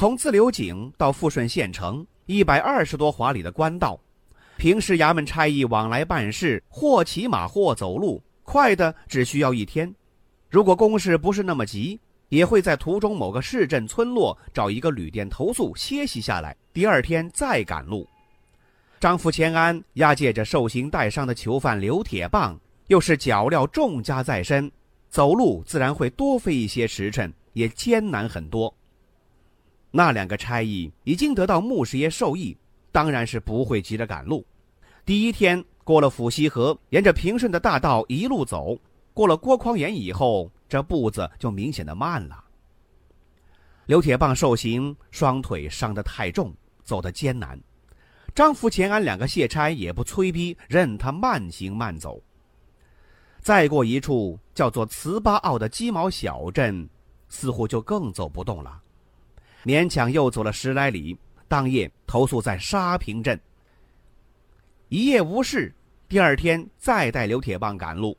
从自流井到富顺县城，一百二十多华里的官道，平时衙门差役往来办事，或骑马，或走路，快的只需要一天。如果公事不是那么急，也会在途中某个市镇村落找一个旅店投宿歇息下来，第二天再赶路。张福钱安押解着受刑带伤的囚犯刘铁棒，又是脚镣重加在身，走路自然会多费一些时辰，也艰难很多。那两个差役已经得到穆师爷授意，当然是不会急着赶路。第一天过了府西河，沿着平顺的大道一路走，过了郭匡岩以后，这步子就明显的慢了。刘铁棒受刑，双腿伤得太重，走得艰难。张福钱安两个卸差也不催逼，任他慢行慢走。再过一处叫做慈巴坳的鸡毛小镇，似乎就更走不动了。勉强又走了十来里，当夜投宿在沙坪镇。一夜无事，第二天再带刘铁棒赶路。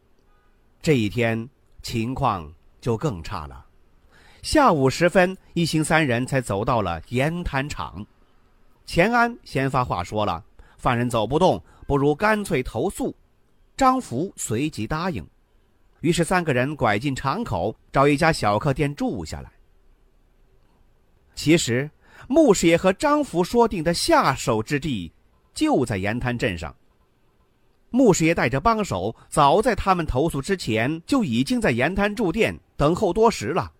这一天情况就更差了。下午时分，一行三人才走到了盐滩场。钱安先发话说了：“犯人走不动，不如干脆投宿。”张福随即答应。于是三个人拐进场口，找一家小客店住下来。其实，穆师爷和张福说定的下手之地，就在盐滩镇上。穆师爷带着帮手，早在他们投宿之前，就已经在盐滩住店等候多时了。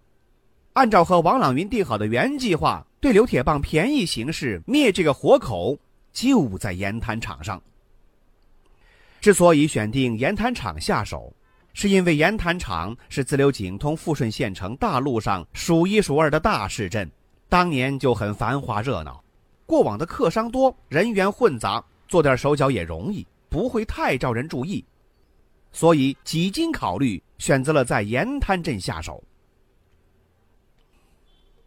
按照和王朗云定好的原计划，对刘铁棒便宜行事，灭这个活口，就在盐滩场上。之所以选定盐滩场下手，是因为盐滩场是自流井通富顺县城大路上数一数二的大市镇。当年就很繁华热闹，过往的客商多，人员混杂，做点手脚也容易，不会太招人注意。所以几经考虑，选择了在盐滩镇下手。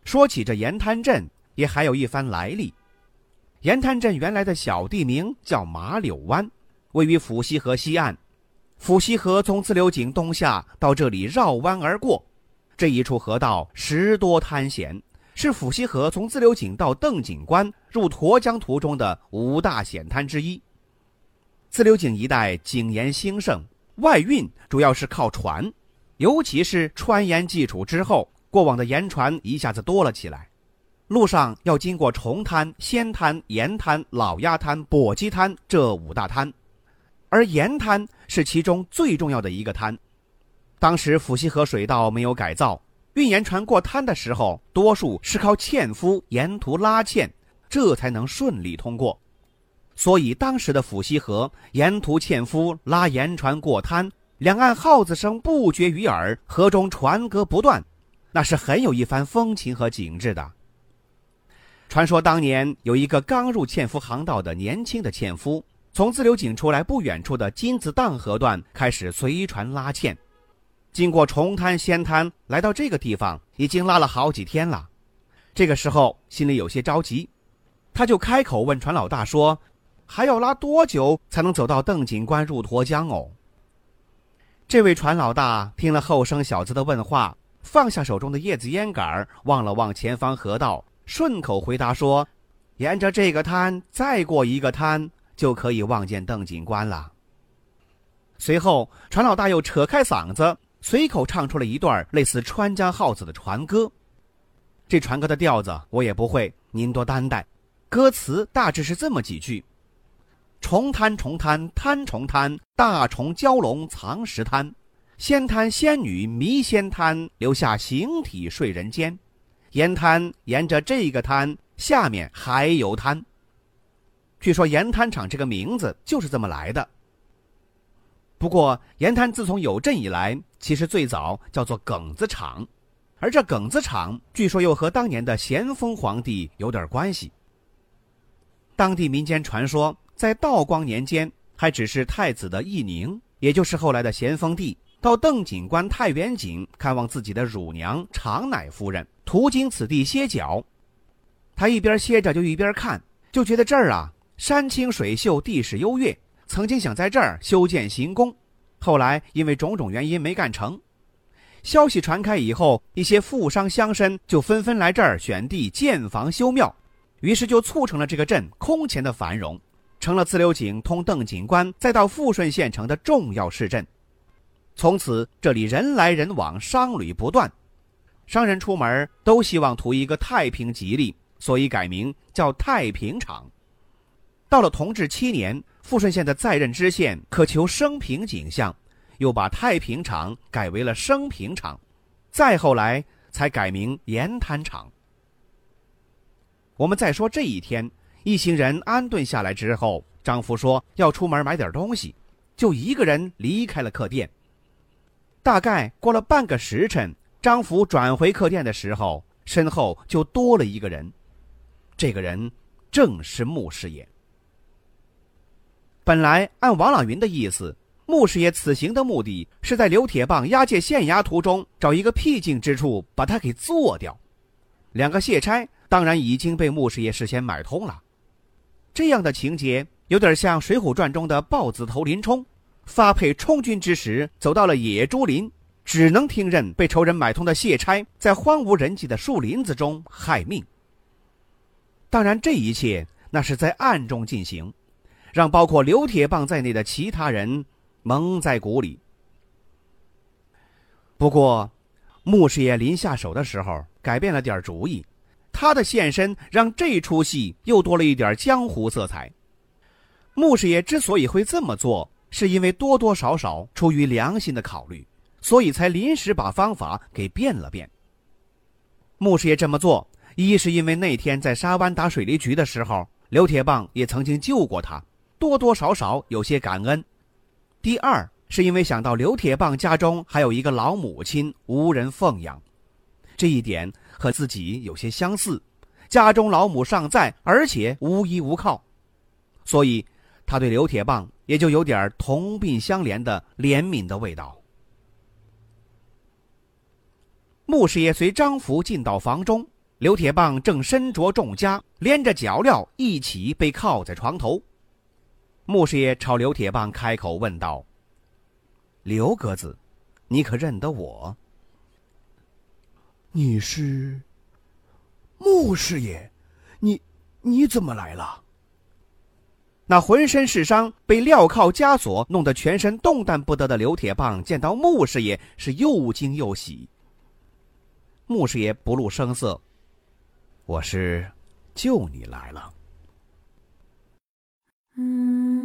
说起这盐滩镇，也还有一番来历。盐滩镇原来的小地名叫马柳湾，位于府西河西岸。府西河从自流井东下到这里绕弯而过，这一处河道十多滩险。是府西河从自流井到邓井关入沱江途中的五大险滩之一。自流井一带井盐兴盛，外运主要是靠船，尤其是川盐济楚之后，过往的盐船一下子多了起来。路上要经过重滩、仙滩、盐滩、老鸭滩、簸箕滩这五大滩，而盐滩是其中最重要的一个滩。当时府西河水道没有改造。运盐船过滩的时候，多数是靠纤夫沿途拉纤，这才能顺利通过。所以当时的府西河沿途纤夫拉盐船过滩，两岸号子声不绝于耳，河中船歌不断，那是很有一番风情和景致的。传说当年有一个刚入纤夫航道的年轻的纤夫，从自流井出来不远处的金子荡河段开始随船拉纤。经过重滩、仙滩，来到这个地方，已经拉了好几天了。这个时候心里有些着急，他就开口问船老大说：“还要拉多久才能走到邓井关入沱江哦？”这位船老大听了后生小子的问话，放下手中的叶子烟杆，望了望前方河道，顺口回答说：“沿着这个滩，再过一个滩，就可以望见邓井关了。”随后，船老大又扯开嗓子。随口唱出了一段类似《川江号子》的船歌，这船歌的调子我也不会，您多担待。歌词大致是这么几句：重滩重滩滩重滩，大虫蛟龙藏石滩，仙滩仙女迷仙滩，留下形体睡人间。盐滩沿着这个滩，下面还有滩。据说盐滩厂这个名字就是这么来的。不过，盐滩自从有镇以来，其实最早叫做梗子厂，而这耿子厂据说又和当年的咸丰皇帝有点关系。当地民间传说，在道光年间，还只是太子的义宁，也就是后来的咸丰帝，到邓景关太原井看望自己的乳娘长乃夫人，途经此地歇脚。他一边歇着就一边看，就觉得这儿啊山清水秀，地势优越，曾经想在这儿修建行宫，后来因为种种原因没干成。消息传开以后，一些富商乡绅就纷纷来这儿选地建房修庙，于是就促成了这个镇空前的繁荣，成了自流井通邓景关再到富顺县城的重要市镇。从此这里人来人往，商旅不断，商人出门都希望图一个太平吉利，所以改名叫太平场。到了同治七年，富顺县的在任知县渴求升平景象。又把太平厂改为了升平厂，再后来才改名盐滩厂。我们再说这一天，一行人安顿下来之后，张福说要出门买点东西，就一个人离开了客店。大概过了半个时辰，张福转回客店的时候，身后就多了一个人，这个人正是穆师爷。本来按王朗云的意思。穆师爷此行的目的是在刘铁棒押解县衙途中找一个僻静之处把他给做掉。两个谢差当然已经被穆师爷事先买通了。这样的情节有点像《水浒传》中的豹子头林冲，发配充军之时走到了野猪林，只能听任被仇人买通的谢差在荒无人迹的树林子中害命。当然，这一切那是在暗中进行，让包括刘铁棒在内的其他人。蒙在鼓里。不过，穆师爷临下手的时候改变了点主意，他的现身让这出戏又多了一点江湖色彩。穆师爷之所以会这么做，是因为多多少少出于良心的考虑，所以才临时把方法给变了变。穆师爷这么做，一是因为那天在沙湾打水利局的时候，刘铁棒也曾经救过他，多多少少有些感恩。第二是因为想到刘铁棒家中还有一个老母亲无人奉养，这一点和自己有些相似，家中老母尚在，而且无依无靠，所以他对刘铁棒也就有点同病相怜的怜悯的味道。穆师爷随张福进到房中，刘铁棒正身着重枷，连着脚镣一起被铐在床头。穆师爷朝刘铁棒开口问道：“刘格子，你可认得我？你是穆师爷？你你怎么来了？”那浑身是伤、被镣铐枷锁、弄得全身动弹不得的刘铁棒，见到穆师爷是又惊又喜。穆师爷不露声色：“我是救你来了。”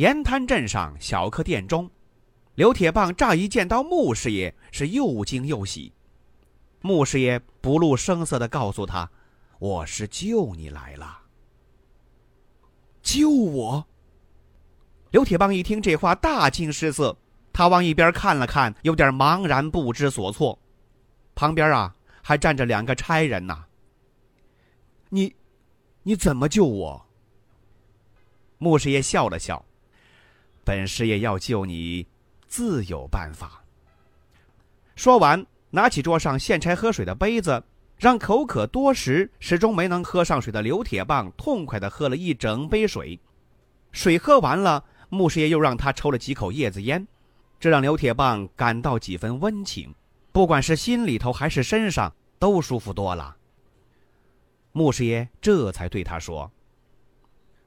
盐滩镇上小客店中，刘铁棒乍一见到穆师爷，是又惊又喜。穆师爷不露声色的告诉他：“我是救你来了。”救我！刘铁棒一听这话，大惊失色，他往一边看了看，有点茫然不知所措。旁边啊，还站着两个差人呢。你，你怎么救我？穆师爷笑了笑。本师爷要救你，自有办法。说完，拿起桌上现拆喝水的杯子，让口渴多时始终没能喝上水的刘铁棒痛快的喝了一整杯水。水喝完了，穆师爷又让他抽了几口叶子烟，这让刘铁棒感到几分温情，不管是心里头还是身上，都舒服多了。穆师爷这才对他说：“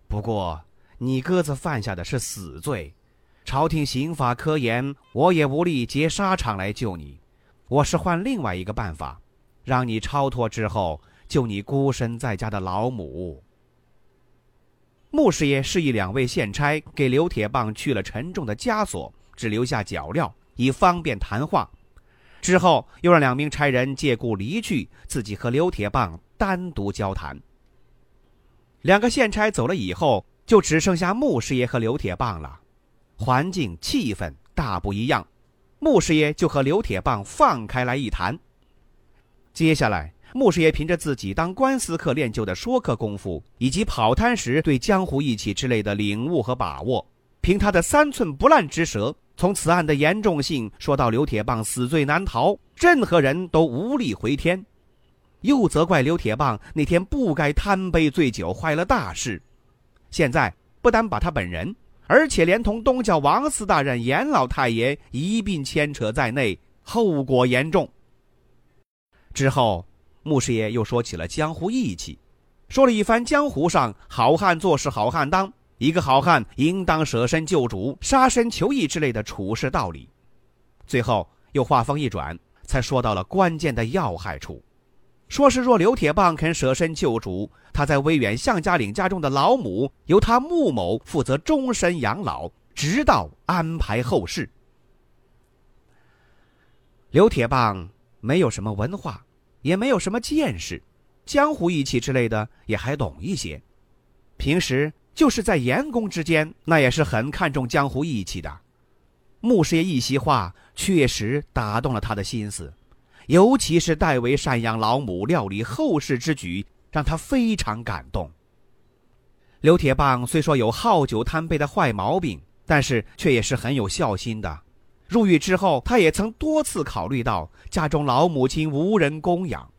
不过。”你鸽子犯下的是死罪，朝廷刑法科严，我也无力劫沙场来救你。我是换另外一个办法，让你超脱之后救你孤身在家的老母。穆师爷示意两位县差给刘铁棒去了沉重的枷锁，只留下脚镣，以方便谈话。之后又让两名差人借故离去，自己和刘铁棒单独交谈。两个县差走了以后，就只剩下穆师爷和刘铁棒了，环境气氛大不一样。穆师爷就和刘铁棒放开来一谈。接下来，穆师爷凭着自己当官司客练就的说客功夫，以及跑滩时对江湖义气之类的领悟和把握，凭他的三寸不烂之舌，从此案的严重性说到刘铁棒死罪难逃，任何人都无力回天。又责怪刘铁棒那天不该贪杯醉酒，坏了大事。现在不但把他本人。而且连同东教王四大人严老太爷一并牵扯在内，后果严重。之后，穆师爷又说起了江湖义气，说了一番江湖上好汉做事好汉当，一个好汉应当舍身救主、杀身求义之类的处事道理。最后又话锋一转，才说到了关键的要害处。说是若刘铁棒肯舍身救主，他在威远向家岭家中的老母由他穆某负责终身养老，直到安排后事。刘铁棒没有什么文化，也没有什么见识，江湖义气之类的也还懂一些。平时就是在严公之间，那也是很看重江湖义气的。穆师爷一席话，确实打动了他的心思。尤其是代为赡养老母、料理后事之举，让他非常感动。刘铁棒虽说有好酒贪杯的坏毛病，但是却也是很有孝心的。入狱之后，他也曾多次考虑到家中老母亲无人供养。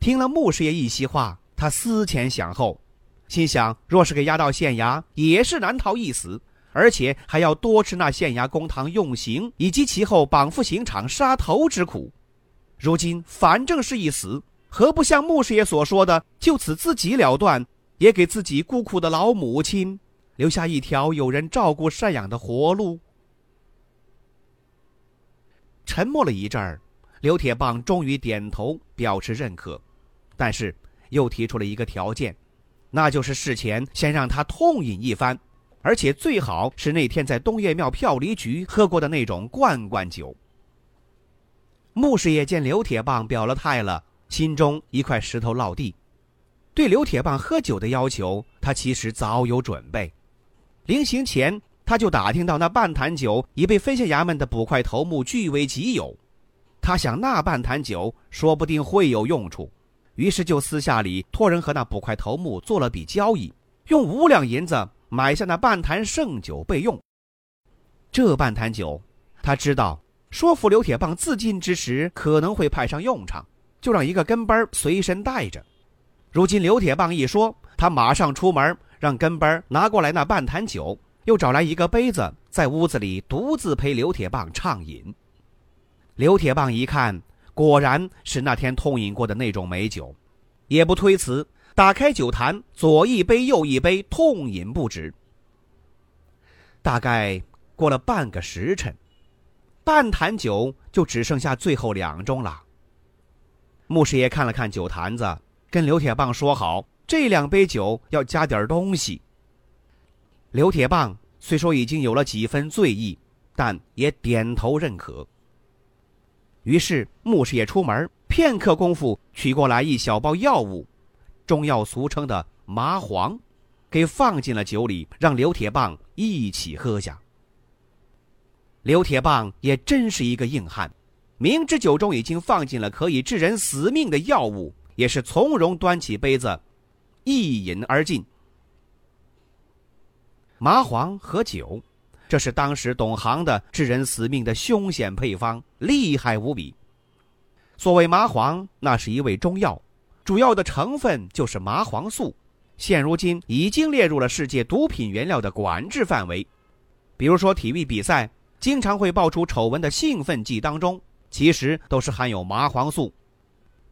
听了穆师爷一席话，他思前想后，心想：若是给押到县衙，也是难逃一死，而且还要多吃那县衙公堂用刑以及其后绑赴刑场杀头之苦。如今反正是一死，何不像穆师爷所说的，就此自己了断，也给自己孤苦的老母亲留下一条有人照顾赡养的活路？沉默了一阵儿，刘铁棒终于点头表示认可，但是又提出了一个条件，那就是事前先让他痛饮一番，而且最好是那天在东岳庙票离局喝过的那种罐罐酒。穆师爷见刘铁棒表了态了，心中一块石头落地。对刘铁棒喝酒的要求，他其实早有准备。临行前，他就打听到那半坛酒已被分县衙门的捕快头目据为己有。他想那半坛酒说不定会有用处，于是就私下里托人和那捕快头目做了笔交易，用五两银子买下那半坛剩酒备用。这半坛酒，他知道。说服刘铁棒自尽之时可能会派上用场，就让一个跟班随身带着。如今刘铁棒一说，他马上出门，让跟班拿过来那半坛酒，又找来一个杯子，在屋子里独自陪刘铁棒畅饮。刘铁棒一看，果然是那天痛饮过的那种美酒，也不推辞，打开酒坛，左一杯右一杯，痛饮不止。大概过了半个时辰。半坛酒就只剩下最后两盅了。穆师爷看了看酒坛子，跟刘铁棒说好，这两杯酒要加点东西。刘铁棒虽说已经有了几分醉意，但也点头认可。于是穆师爷出门，片刻功夫取过来一小包药物，中药俗称的麻黄，给放进了酒里，让刘铁棒一起喝下。刘铁棒也真是一个硬汉，明知酒中已经放进了可以致人死命的药物，也是从容端起杯子，一饮而尽。麻黄和酒，这是当时懂行的致人死命的凶险配方，厉害无比。所谓麻黄，那是一味中药，主要的成分就是麻黄素，现如今已经列入了世界毒品原料的管制范围。比如说体育比赛。经常会爆出丑闻的兴奋剂当中，其实都是含有麻黄素。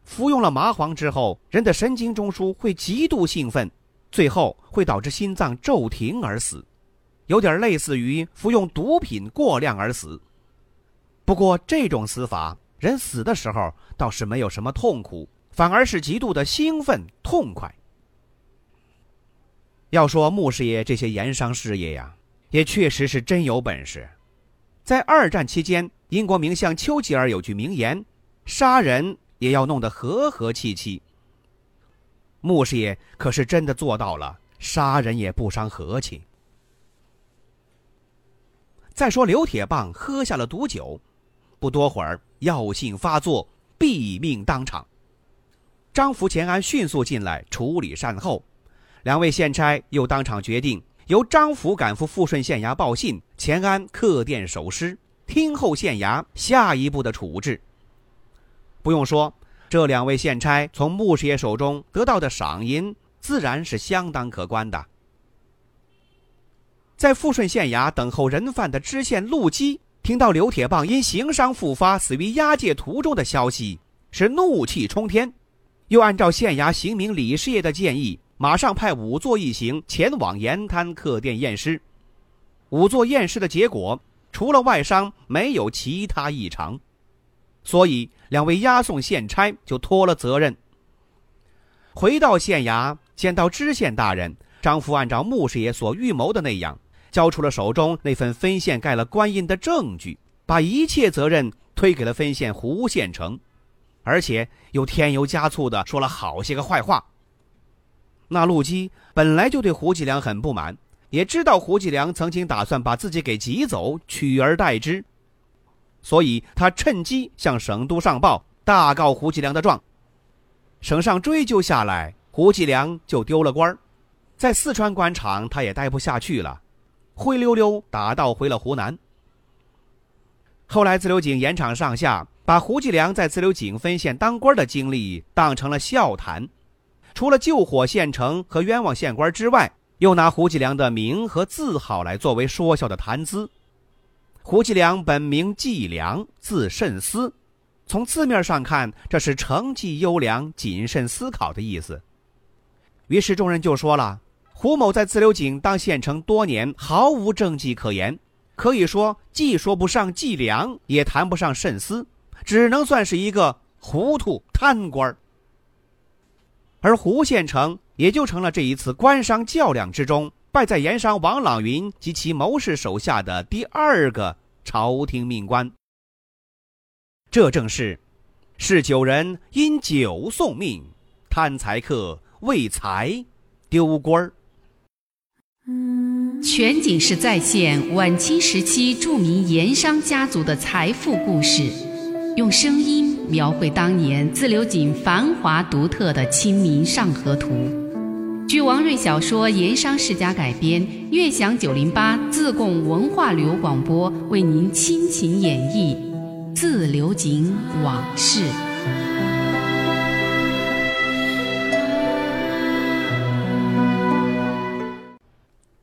服用了麻黄之后，人的神经中枢会极度兴奋，最后会导致心脏骤停而死，有点类似于服用毒品过量而死。不过这种死法人死的时候倒是没有什么痛苦，反而是极度的兴奋痛快。要说穆师爷这些盐商事业呀，也确实是真有本事。在二战期间，英国名相丘吉尔有句名言：“杀人也要弄得和和气气。”穆师爷可是真的做到了，杀人也不伤和气。再说刘铁棒喝下了毒酒，不多会儿药性发作，毙命当场。张福、钱安迅速进来处理善后，两位县差又当场决定由张福赶赴富顺县衙报信，钱安客店守尸，听候县衙下一步的处置。不用说。这两位县差从穆师爷手中得到的赏银，自然是相当可观的。在富顺县衙等候人犯的知县陆基，听到刘铁棒因刑伤复发死于押解途中的消息，是怒气冲天，又按照县衙刑名李师爷的建议，马上派仵作一行前往盐滩客店验尸。仵作验尸的结果，除了外伤，没有其他异常。所以，两位押送县差就脱了责任。回到县衙，见到知县大人，张福按照穆师爷所预谋的那样，交出了手中那份分县盖了官印的证据，把一切责任推给了分县胡县城，而且又添油加醋的说了好些个坏话。那陆基本来就对胡继良很不满，也知道胡继良曾经打算把自己给挤走，取而代之。所以他趁机向省督上报，大告胡继良的状。省上追究下来，胡继良就丢了官儿在四川官场他也待不下去了，灰溜溜打道回了湖南。后来自流井盐场上下把胡继良在自流井分县当官的经历当成了笑谈，除了救火县城和冤枉县官之外，又拿胡继良的名和字号来作为说笑的谈资。胡继良本名季良，字慎思。从字面上看，这是成绩优良、谨慎思考的意思。于是众人就说了：“胡某在自流井当县城多年，毫无政绩可言，可以说既说不上季良，也谈不上慎思，只能算是一个糊涂贪官。”而胡县城也就成了这一次官商较量之中。败在盐商王朗云及其谋士手下的第二个朝廷命官，这正是“是酒人因酒送命，贪财客为财丢官儿”。全景式再现晚清时期著名盐商家族的财富故事，用声音描绘当年自流井繁华独特的《清明上河图》。据王瑞小说《盐商世家》改编，悦享九零八自贡文化旅游广播为您倾情演绎《自流井往事》。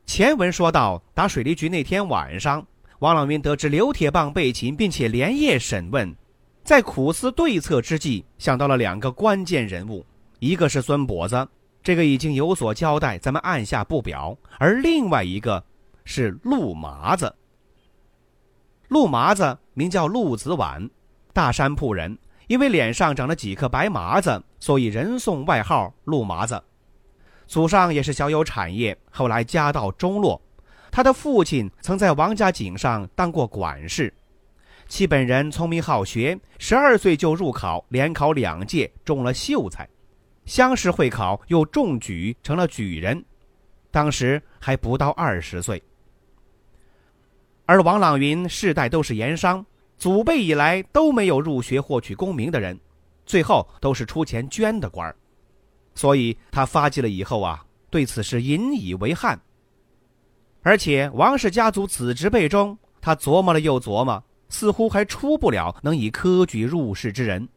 前文说到，打水利局那天晚上，王朗云得知刘铁棒被擒，并且连夜审问，在苦思对策之际，想到了两个关键人物，一个是孙跛子。这个已经有所交代，咱们按下不表。而另外一个是陆麻子。陆麻子名叫陆子晚，大山铺人，因为脸上长了几颗白麻子，所以人送外号陆麻子。祖上也是小有产业，后来家道中落。他的父亲曾在王家井上当过管事。其本人聪明好学，十二岁就入考，连考两届，中了秀才。乡试会考又中举，成了举人，当时还不到二十岁。而王朗云世代都是盐商，祖辈以来都没有入学获取功名的人，最后都是出钱捐的官儿，所以他发迹了以后啊，对此事引以为憾。而且王氏家族子侄辈中，他琢磨了又琢磨，似乎还出不了能以科举入仕之人。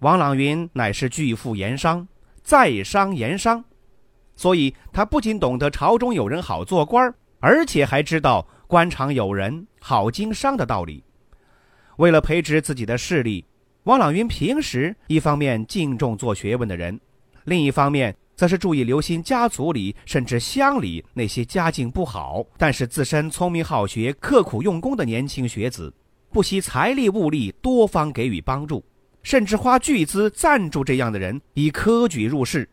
王朗云乃是巨富盐商，在商言商，所以他不仅懂得朝中有人好做官而且还知道官场有人好经商的道理。为了培植自己的势力，王朗云平时一方面敬重做学问的人，另一方面则是注意留心家族里甚至乡里那些家境不好但是自身聪明好学、刻苦用功的年轻学子。不惜财力物力多方给予帮助，甚至花巨资赞助这样的人以科举入仕。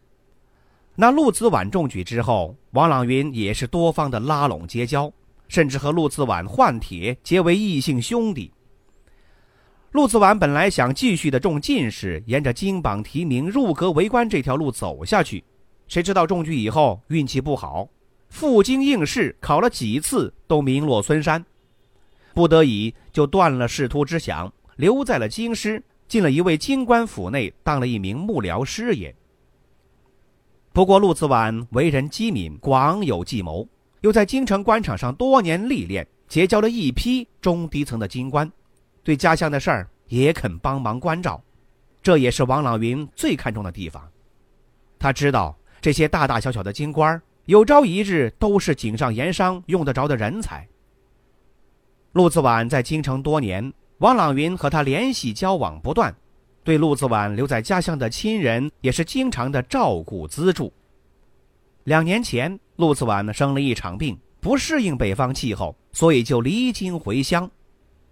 那陆子婉中举之后，王朗云也是多方的拉拢结交，甚至和陆子婉换帖结为异姓兄弟。陆子婉本来想继续的中进士，沿着金榜题名、入阁为官这条路走下去，谁知道中举以后运气不好，赴京应试考了几次都名落孙山，不得已就断了仕途之想，留在了京师，进了一位京官府内当了一名幕僚师爷。不过，陆子婉为人机敏，广有计谋，又在京城官场上多年历练，结交了一批中低层的京官，对家乡的事儿也肯帮忙关照，这也是王朗云最看重的地方。他知道这些大大小小的京官，有朝一日都是井上盐商用得着的人才。陆子婉在京城多年，王朗云和他联系交往不断。对陆子婉留在家乡的亲人也是经常的照顾资助。两年前，陆子婉生了一场病，不适应北方气候，所以就离京回乡。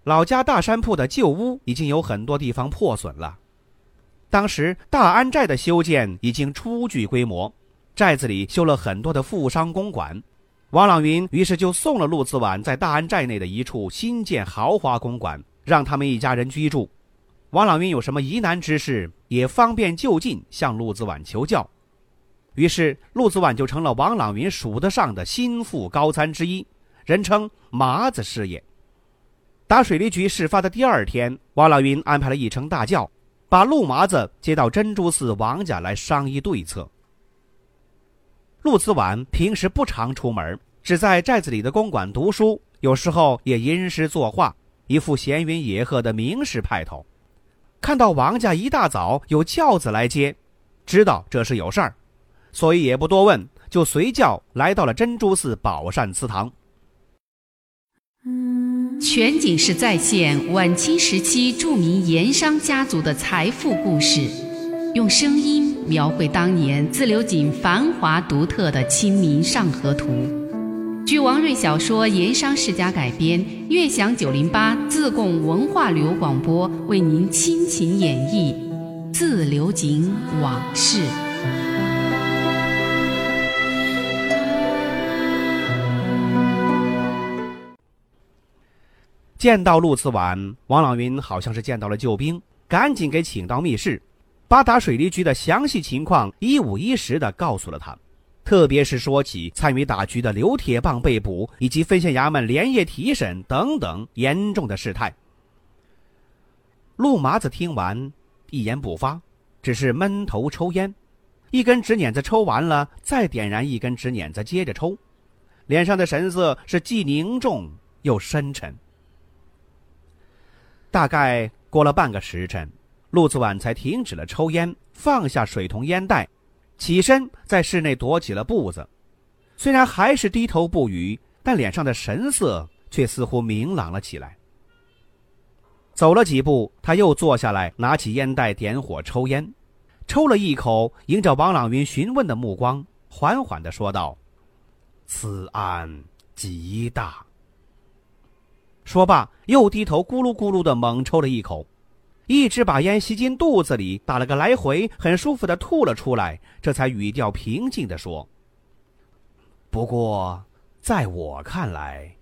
老家大山铺的旧屋已经有很多地方破损了。当时大安寨的修建已经初具规模，寨子里修了很多的富商公馆。王朗云于是就送了陆子婉在大安寨内的一处新建豪华公馆，让他们一家人居住。王朗云有什么疑难之事，也方便就近向陆子婉求教。于是，陆子婉就成了王朗云数得上的心腹高参之一，人称“麻子师爷”。打水利局事发的第二天，王朗云安排了一乘大轿，把陆麻子接到珍珠寺王家来商议对策。陆子婉平时不常出门，只在寨子里的公馆读书，有时候也吟诗作画，一副闲云野鹤的名士派头。看到王家一大早有轿子来接，知道这是有事儿，所以也不多问，就随轿来到了珍珠寺宝善祠堂。全景式再现晚清时期著名盐商家族的财富故事，用声音描绘当年自流井繁华独特的《清明上河图》。据王瑞小说《盐商世家》改编，悦享九零八自贡文化旅游广播为您倾情演绎《自流井往事》。见到陆子婉，王朗云好像是见到了救兵，赶紧给请到密室，把打水利局的详细情况一五一十的告诉了他。特别是说起参与打局的刘铁棒被捕，以及分县衙门连夜提审等等严重的事态。陆麻子听完，一言不发，只是闷头抽烟，一根纸捻子抽完了，再点燃一根纸捻子，接着抽，脸上的神色是既凝重又深沉。大概过了半个时辰，陆子婉才停止了抽烟，放下水桶烟袋。起身在室内踱起了步子，虽然还是低头不语，但脸上的神色却似乎明朗了起来。走了几步，他又坐下来，拿起烟袋点火抽烟，抽了一口，迎着王朗云询问的目光，缓缓的说道：“此案极大。”说罢，又低头咕噜咕噜的猛抽了一口。一直把烟吸进肚子里，打了个来回，很舒服的吐了出来，这才语调平静的说：“不过，在我看来，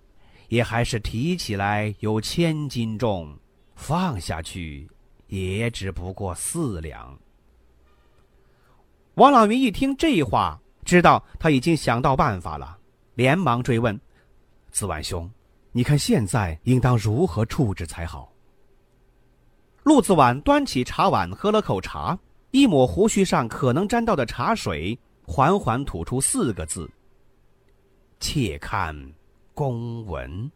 也还是提起来有千斤重，放下去，也只不过四两。”王老云一听这话，知道他已经想到办法了，连忙追问：“子婉兄，你看现在应当如何处置才好？”陆子婉端起茶碗，喝了口茶，一抹胡须上可能沾到的茶水，缓缓吐出四个字：“且看公文。”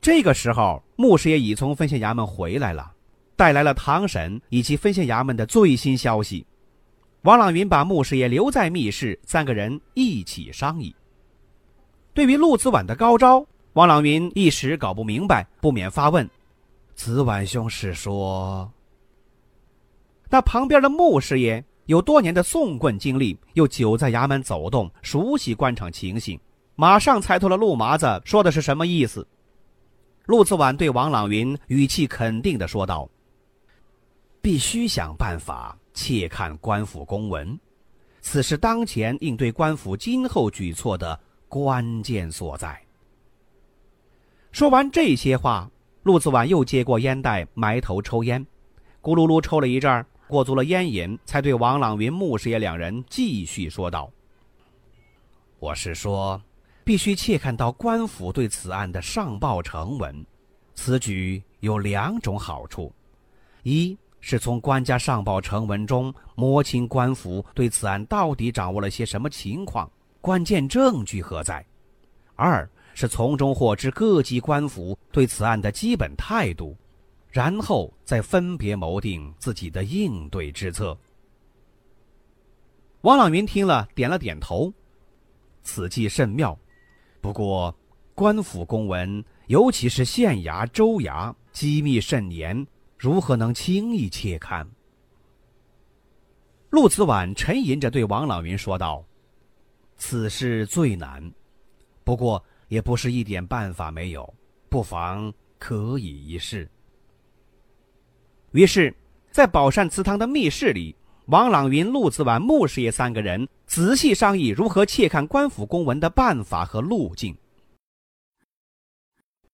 这个时候，穆师爷已从分县衙门回来了，带来了堂审以及分县衙门的最新消息。王朗云把穆师爷留在密室，三个人一起商议。对于陆子婉的高招，王朗云一时搞不明白，不免发问。子婉兄是说，那旁边的穆师爷有多年的送棍经历，又久在衙门走动，熟悉官场情形，马上猜透了陆麻子说的是什么意思。陆子婉对王朗云语气肯定的说道：“必须想办法切看官府公文，此是当前应对官府今后举措的关键所在。”说完这些话，陆子婉又接过烟袋，埋头抽烟，咕噜噜抽了一阵儿，过足了烟瘾，才对王朗云、穆师爷两人继续说道：“我是说。”必须切看到官府对此案的上报呈文，此举有两种好处：一是从官家上报呈文中摸清官府对此案到底掌握了些什么情况，关键证据何在；二是从中获知各级官府对此案的基本态度，然后再分别谋定自己的应对之策。王朗云听了，点了点头，此计甚妙。不过，官府公文，尤其是县衙、州衙，机密甚严，如何能轻易切看？陆子婉沉吟着对王朗云说道：“此事最难，不过也不是一点办法没有，不妨可以一试。”于是，在宝善祠堂的密室里，王朗云、陆子婉、穆师爷三个人。仔细商议如何窃看官府公文的办法和路径。